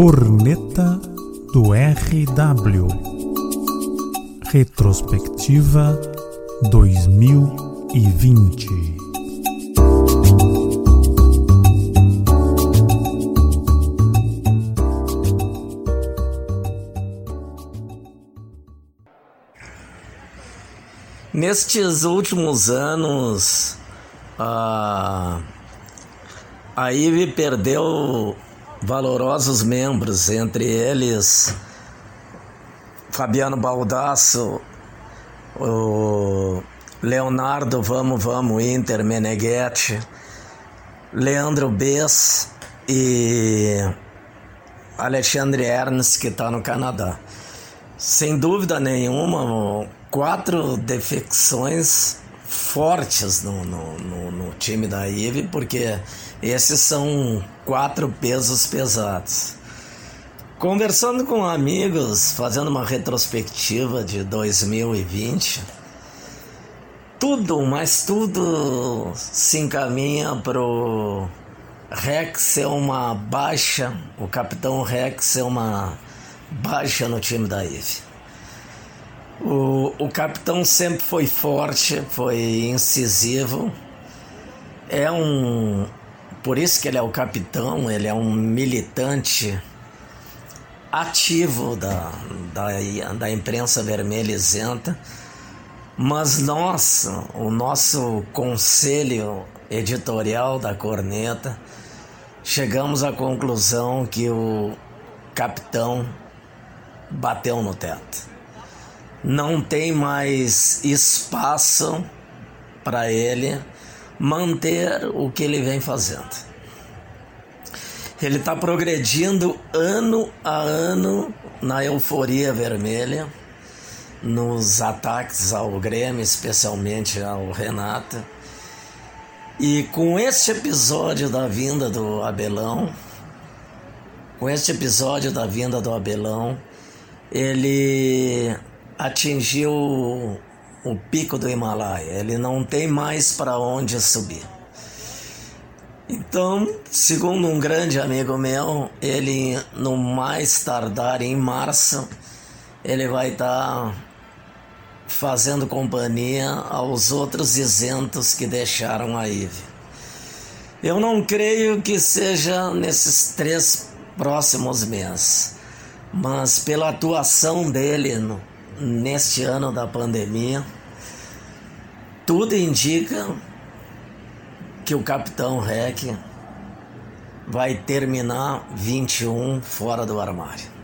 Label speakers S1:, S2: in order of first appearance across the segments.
S1: Corneta do RW Retrospectiva 2020
S2: Nestes últimos anos, a, a IVE perdeu valorosos membros, entre eles Fabiano Baldasso, o Leonardo Vamos Vamos Inter Meneghetti, Leandro Bess e Alexandre Ernst, que está no Canadá. Sem dúvida nenhuma, quatro defecções fortes no, no, no, no time da IVE, porque esses são quatro pesos pesados. Conversando com amigos, fazendo uma retrospectiva de 2020, tudo, mas tudo se encaminha pro Rex ser uma baixa, o capitão Rex ser uma baixa no time da IVE. O, o capitão sempre foi forte, foi incisivo, é um, por isso que ele é o capitão, ele é um militante ativo da, da, da imprensa vermelha isenta. Mas nós, o nosso conselho editorial da Corneta, chegamos à conclusão que o capitão bateu no teto. Não tem mais espaço para ele manter o que ele vem fazendo. Ele está progredindo ano a ano na euforia vermelha, nos ataques ao Grêmio, especialmente ao Renato. E com este episódio da vinda do Abelão, com este episódio da vinda do Abelão, ele atingiu o pico do Himalaia, ele não tem mais para onde subir. Então, segundo um grande amigo meu, ele no mais tardar em março, ele vai estar tá fazendo companhia aos outros isentos que deixaram a IVE. Eu não creio que seja nesses três próximos meses, mas pela atuação dele no, neste ano da pandemia, tudo indica que o capitão Rec vai terminar 21 fora do armário.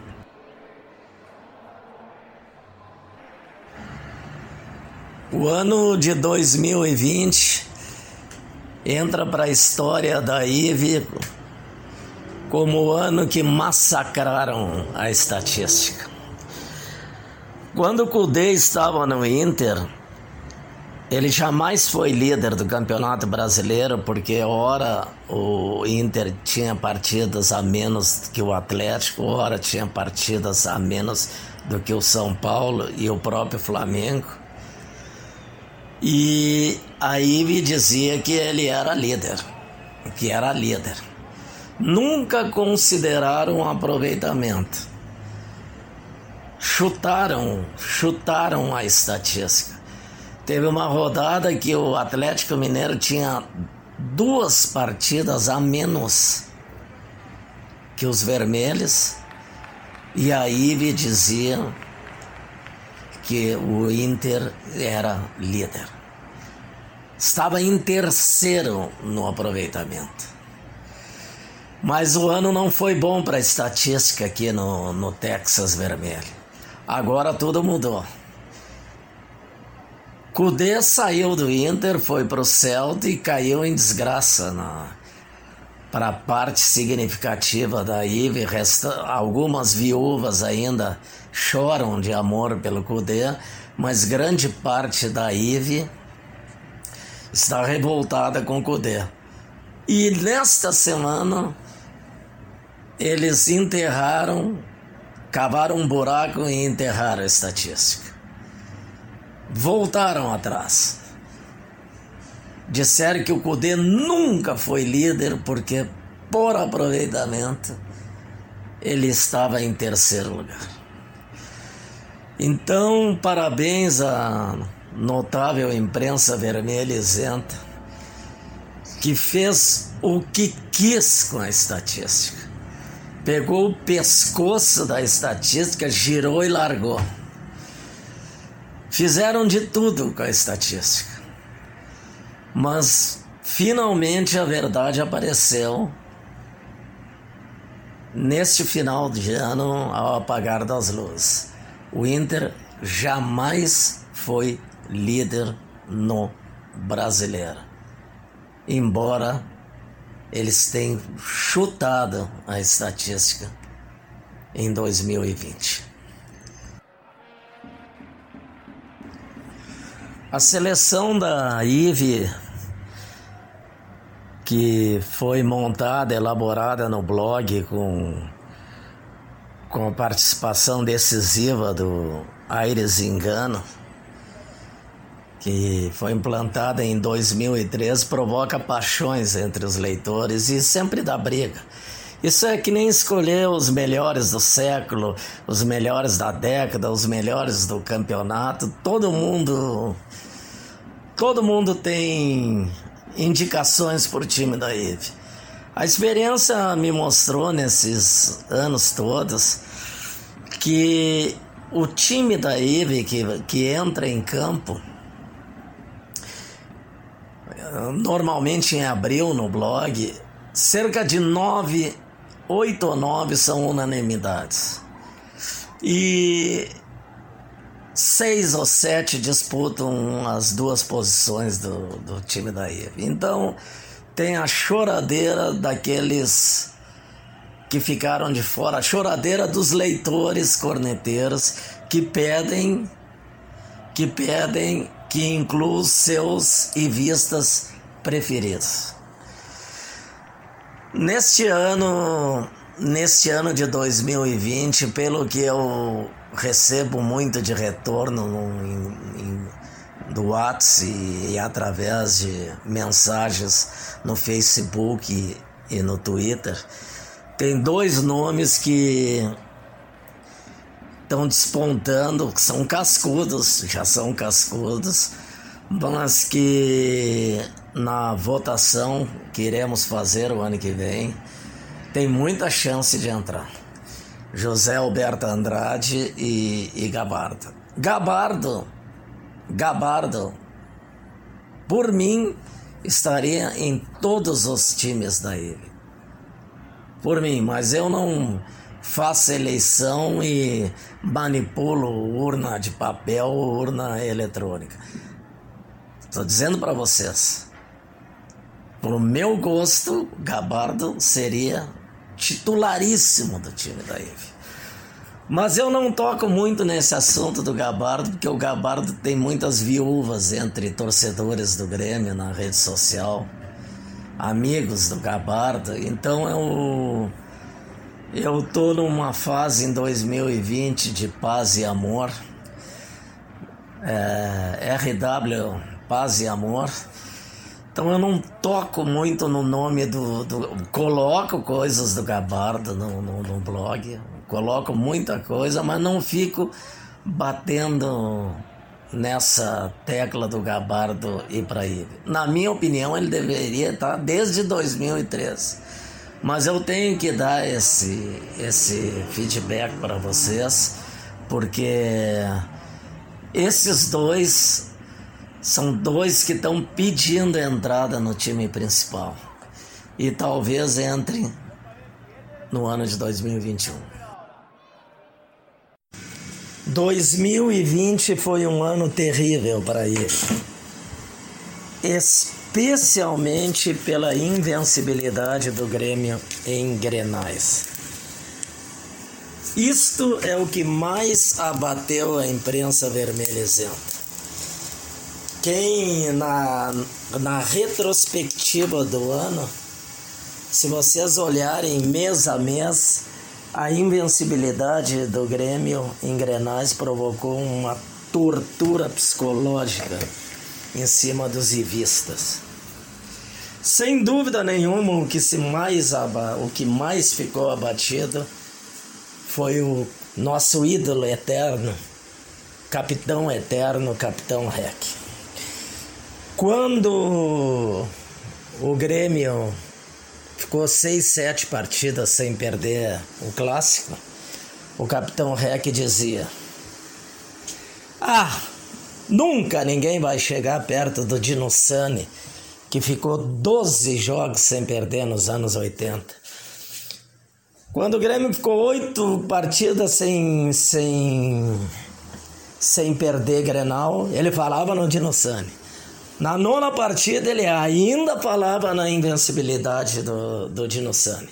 S2: O ano de 2020 entra para a história da IVE como o ano que massacraram a estatística. Quando o Cudê estava no Inter, ele jamais foi líder do Campeonato Brasileiro, porque ora o Inter tinha partidas a menos que o Atlético, ora tinha partidas a menos do que o São Paulo e o próprio Flamengo. E aí me dizia que ele era líder, que era líder. Nunca consideraram um aproveitamento chutaram, chutaram a estatística. Teve uma rodada que o Atlético Mineiro tinha duas partidas a menos que os vermelhos, e a Ive dizia que o Inter era líder. Estava em terceiro no aproveitamento. Mas o ano não foi bom para a estatística aqui no, no Texas Vermelho. Agora tudo mudou. Cudê saiu do Inter, foi para o Celta e caiu em desgraça na para a parte significativa da IVE, resta, algumas viúvas ainda choram de amor pelo Cudê, mas grande parte da IVE está revoltada com o Cudê. E nesta semana eles enterraram cavaram um buraco e enterraram a estatística. Voltaram atrás. Disseram que o Cudê nunca foi líder porque, por aproveitamento, ele estava em terceiro lugar. Então, parabéns à notável imprensa vermelha isenta, que fez o que quis com a estatística. Pegou o pescoço da estatística, girou e largou. Fizeram de tudo com a estatística. Mas finalmente a verdade apareceu neste final de ano ao apagar das luzes. O Inter jamais foi líder no brasileiro. Embora eles tenham chutado a estatística em 2020. A seleção da IVE, que foi montada, elaborada no blog com, com a participação decisiva do Aires Engano, que foi implantada em 2003, provoca paixões entre os leitores e sempre dá briga. Isso é que nem escolher os melhores do século, os melhores da década, os melhores do campeonato. Todo mundo todo mundo tem indicações por time da IVE. A experiência me mostrou nesses anos todos que o time da IVE que, que entra em campo normalmente em abril no blog, cerca de nove, oito ou nove são unanimidades. E seis ou sete disputam as duas posições do, do time da IVE. Então tem a choradeira daqueles que ficaram de fora, a choradeira dos leitores corneteiros que pedem que pedem que inclua seus e vistas preferidos. Neste ano, neste ano de 2020, pelo que eu recebo muito de retorno no, em, em, do WhatsApp e, e, através de mensagens no Facebook e, e no Twitter, tem dois nomes que estão despontando, que são cascudos, já são cascudos, mas que na votação que iremos fazer o ano que vem tem muita chance de entrar. José Alberto Andrade e, e Gabardo. Gabardo, Gabardo, por mim, estaria em todos os times da ilha. Por mim, mas eu não faço eleição e manipulo urna de papel ou urna eletrônica. Estou dizendo para vocês, pro meu gosto, Gabardo seria titularíssimo do time da IVE. Mas eu não toco muito nesse assunto do Gabardo, porque o Gabardo tem muitas viúvas entre torcedores do Grêmio na rede social, amigos do Gabardo. Então eu, eu tô numa fase em 2020 de paz e amor. É, RW Paz e Amor então eu não toco muito no nome do. do coloco coisas do Gabardo no, no, no, blog, coloco muita coisa, mas não fico batendo nessa tecla do Gabardo e ele. Na minha opinião, ele deveria estar desde 2013. Mas eu tenho que dar esse, esse feedback para vocês, porque esses dois são dois que estão pedindo entrada no time principal. E talvez entre no ano de 2021. 2020 foi um ano terrível para ele, especialmente pela invencibilidade do Grêmio em Grenais. Isto é o que mais abateu a imprensa vermelhezenta quem na, na retrospectiva do ano, se vocês olharem mês a mês, a invencibilidade do Grêmio em Grenais provocou uma tortura psicológica em cima dos ivistas. Sem dúvida nenhuma, o que, se mais aba, o que mais ficou abatido foi o nosso ídolo eterno, capitão eterno, capitão Rec. Quando o Grêmio ficou seis, sete partidas sem perder o clássico, o capitão Rec dizia: Ah, nunca ninguém vai chegar perto do Dino Sani, que ficou 12 jogos sem perder nos anos 80. Quando o Grêmio ficou oito partidas sem, sem, sem perder Grenal, ele falava no Dino Sani. Na nona partida, ele ainda falava na invencibilidade do, do Dino Sani.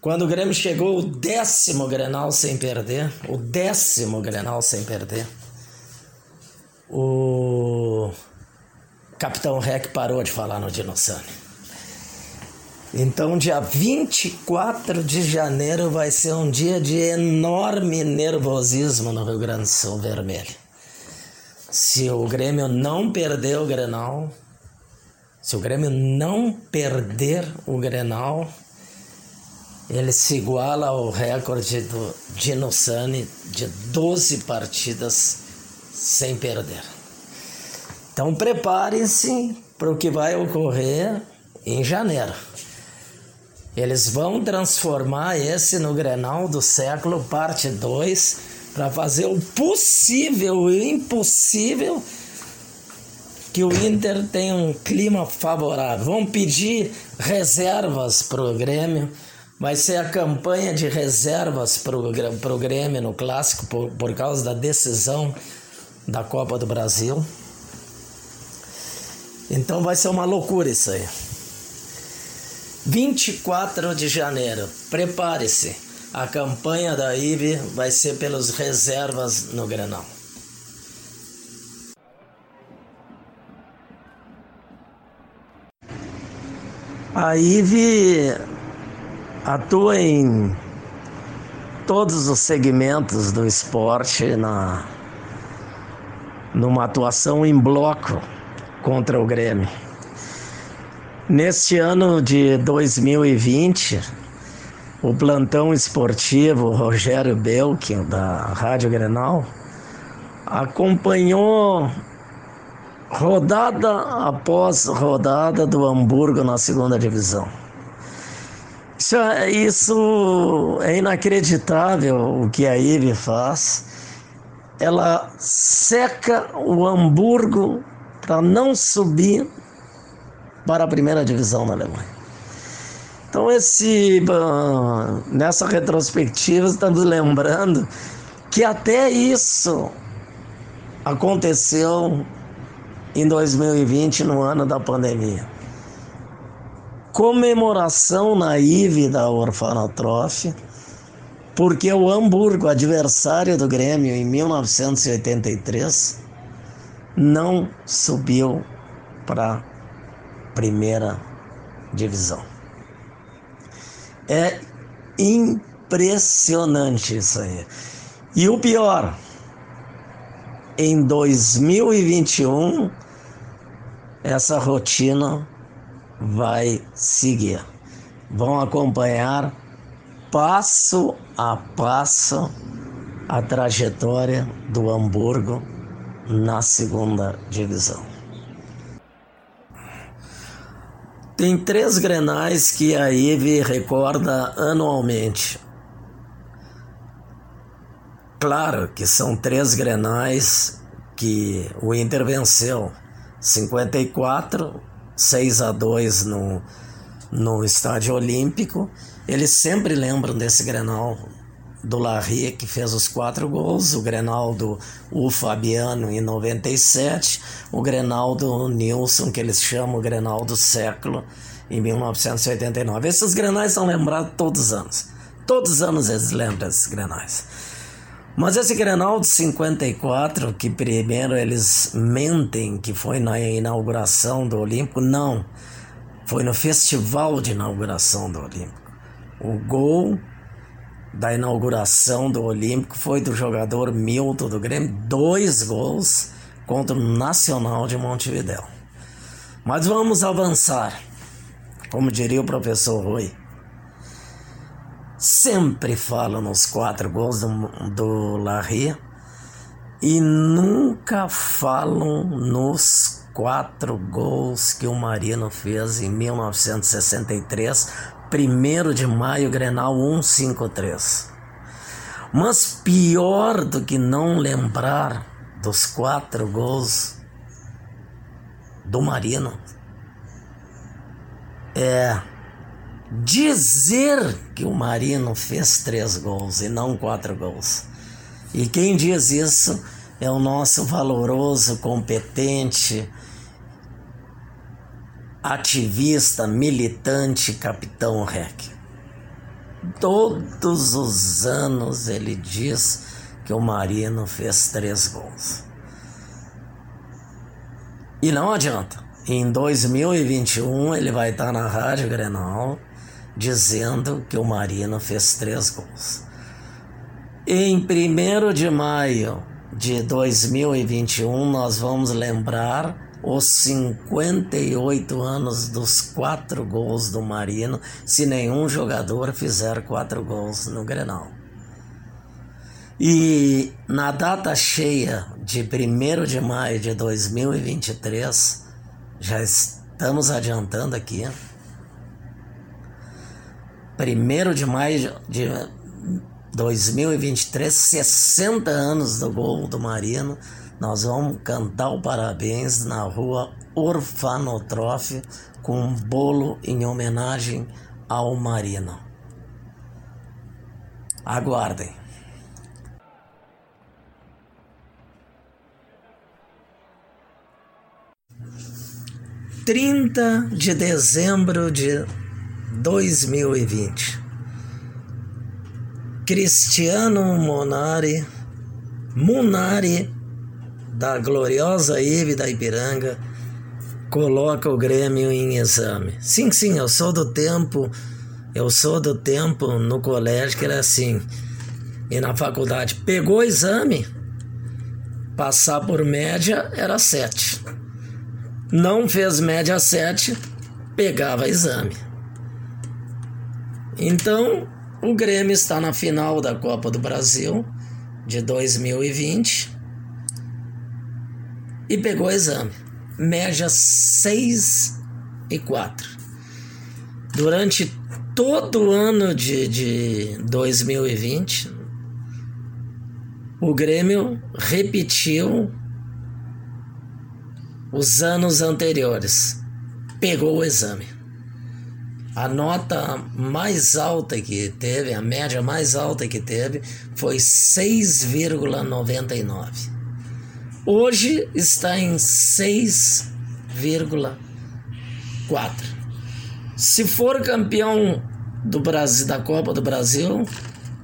S2: Quando o Grêmio chegou o décimo Grenal sem perder, o décimo Grenal sem perder, o Capitão Rec parou de falar no Dino Sani. Então, dia 24 de janeiro vai ser um dia de enorme nervosismo no Rio Grande do Sul Vermelho. Se o Grêmio não perder o Grenal, se o Grêmio não perder o Grenal, ele se iguala ao recorde do Dino Sani de 12 partidas sem perder. Então preparem-se para o que vai ocorrer em janeiro. Eles vão transformar esse no Grenal do século, parte 2, para fazer o possível e o impossível que o Inter tenha um clima favorável. Vão pedir reservas para o Grêmio. Vai ser a campanha de reservas para o Grêmio no Clássico por, por causa da decisão da Copa do Brasil. Então vai ser uma loucura isso aí. 24 de janeiro, prepare-se. A campanha da IVE vai ser pelos reservas no Grenal. A IVE atua em todos os segmentos do esporte na numa atuação em bloco contra o Grêmio. Neste ano de 2020, o plantão esportivo Rogério Belkin, da Rádio Grenal, acompanhou rodada após rodada do Hamburgo na segunda divisão. Isso é, isso é inacreditável o que a IVE faz. Ela seca o Hamburgo para não subir para a primeira divisão na Alemanha. Então esse nessa retrospectiva estamos lembrando que até isso aconteceu em 2020 no ano da pandemia. Comemoração naive da orfanotrofe, porque o Hamburgo, adversário do Grêmio em 1983, não subiu para primeira divisão. É impressionante isso aí. E o pior, em 2021, essa rotina vai seguir. Vão acompanhar passo a passo a trajetória do Hamburgo na segunda divisão. Tem três grenais que a IVE recorda anualmente. Claro que são três grenais que o Inter venceu. 54, 6 a 2 no, no Estádio Olímpico. Eles sempre lembram desse grenal do Larry, que fez os quatro gols, o Grenal do o Fabiano em 97, o Grenal do Nilson, que eles chamam o Grenal do século, em 1989. Esses Grenais são lembrados todos os anos. Todos os anos eles lembram desses Grenais. Mas esse Grenal de 54, que primeiro eles mentem que foi na inauguração do Olímpico, não. Foi no festival de inauguração do Olímpico. O gol da inauguração do Olímpico foi do jogador Milton do Grêmio, dois gols contra o Nacional de Montevidéu. Mas vamos avançar, como diria o professor Rui. sempre falam nos quatro gols do, do Larry e nunca falam nos quatro gols que o Marino fez em 1963, 1 de maio, Grenal 153. Mas pior do que não lembrar dos quatro gols do Marino é dizer que o Marino fez três gols e não quatro gols. E quem diz isso é o nosso valoroso, competente, ativista, militante Capitão Rec. Todos os anos ele diz que o Marino fez três gols. E não adianta. Em 2021 ele vai estar na Rádio Grenal dizendo que o Marino fez três gols. Em 1 de maio de 2021 nós vamos lembrar os 58 anos dos quatro gols do Marino, se nenhum jogador fizer quatro gols no Grenal. E na data cheia de 1 de maio de 2023, já estamos adiantando aqui, 1 de maio de 2023, 60 anos do gol do Marino, nós vamos cantar o parabéns na rua Orfanotrofe com um bolo em homenagem ao Marino. Aguardem. Trinta de dezembro de 2020. Cristiano Monari, Munari da gloriosa Ive da Ipiranga coloca o Grêmio em exame. Sim, sim, eu sou do tempo, eu sou do tempo no colégio que era assim. E na faculdade, pegou o exame, passar por média era 7. Não fez média 7, pegava exame. Então, o Grêmio está na final da Copa do Brasil de 2020 e pegou o exame. Média 6 e 4. Durante todo o ano de, de 2020, o Grêmio repetiu os anos anteriores. Pegou o exame. A nota mais alta que teve, a média mais alta que teve, foi 6,99. Hoje está em 6,4. Se for campeão do Brasil da Copa do Brasil,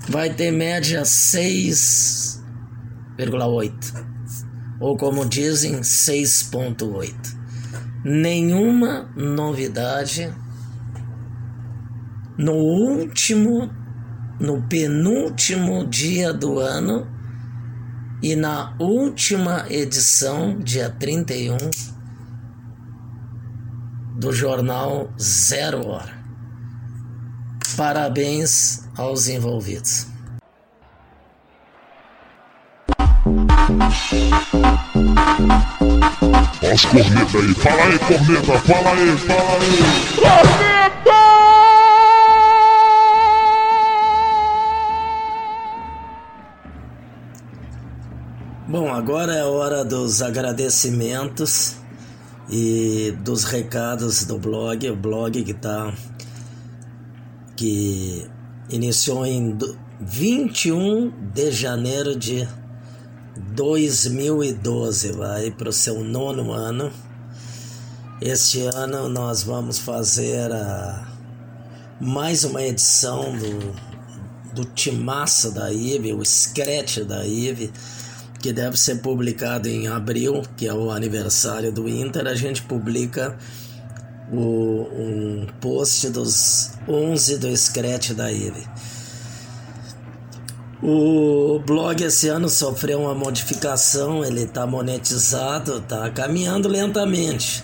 S2: vai ter média 6,8. Ou como dizem, 6,8. Nenhuma novidade no último, no penúltimo dia do ano e na última edição, dia 31, do jornal Zero Hora. Parabéns aos envolvidos.
S3: As cornetas aí, fala aí, corneta, fala aí, fala aí.
S2: Bom, agora é hora dos agradecimentos e dos recados do blog, o blog que tá que iniciou em 21 de janeiro de 2012, vai para o seu nono ano. Este ano nós vamos fazer a, mais uma edição do, do Timaço da IVE, o Scratch da IVE que deve ser publicado em abril, que é o aniversário do Inter, a gente publica o, um post dos 11 do Scratch da IVE. O blog esse ano sofreu uma modificação, ele está monetizado, está caminhando lentamente.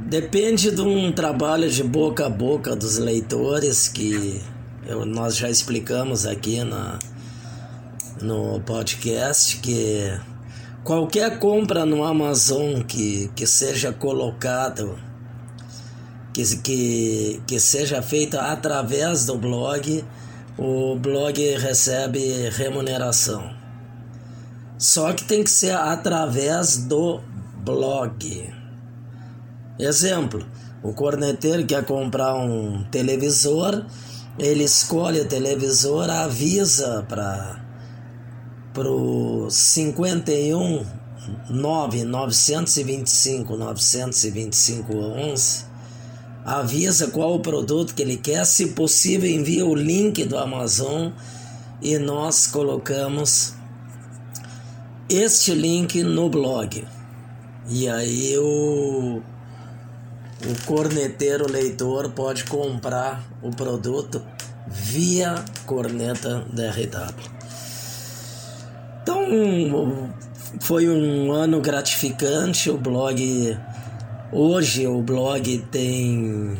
S2: Depende de um trabalho de boca a boca dos leitores que eu, nós já explicamos aqui na, no podcast que qualquer compra no Amazon que, que seja colocado, que, que, que seja feita através do blog, o blog recebe remuneração. Só que tem que ser através do blog. Exemplo, o corneteiro quer comprar um televisor, ele escolhe o televisor, avisa para pro 51 9 925 925 11 avisa qual o produto que ele quer, se possível envia o link do Amazon e nós colocamos este link no blog. E aí o o corneteiro leitor pode comprar o produto via corneta DRW. Então foi um ano gratificante. O blog hoje o blog tem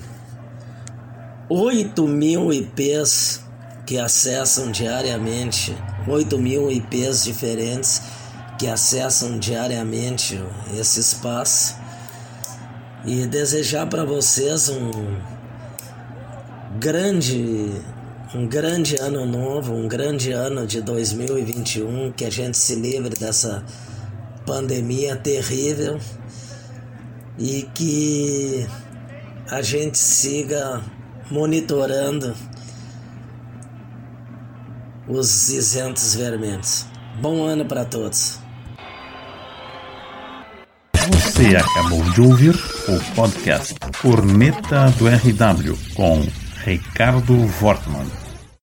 S2: 8 mil IPs que acessam diariamente, 8 mil IPs diferentes que acessam diariamente esse espaço e desejar para vocês um grande um grande ano novo, um grande ano de 2021, que a gente se livre dessa pandemia terrível e que a gente siga monitorando os isentos vermelhos. Bom ano para todos.
S1: Você acabou de ouvir o podcast Corneta do RW com Ricardo Wortmann.